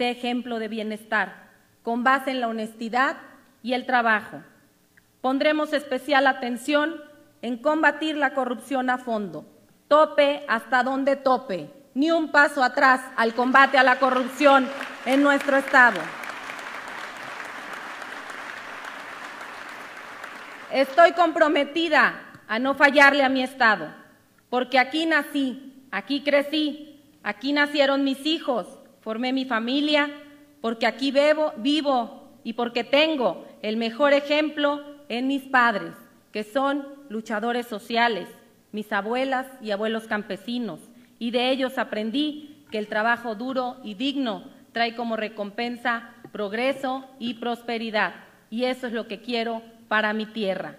sé ejemplo de bienestar, con base en la honestidad y el trabajo. Pondremos especial atención en combatir la corrupción a fondo, tope hasta donde tope, ni un paso atrás al combate a la corrupción en nuestro Estado. Estoy comprometida a no fallarle a mi Estado, porque aquí nací, aquí crecí, aquí nacieron mis hijos, formé mi familia, porque aquí vivo, vivo y porque tengo el mejor ejemplo en mis padres, que son luchadores sociales, mis abuelas y abuelos campesinos, y de ellos aprendí que el trabajo duro y digno trae como recompensa progreso y prosperidad, y eso es lo que quiero para mi tierra.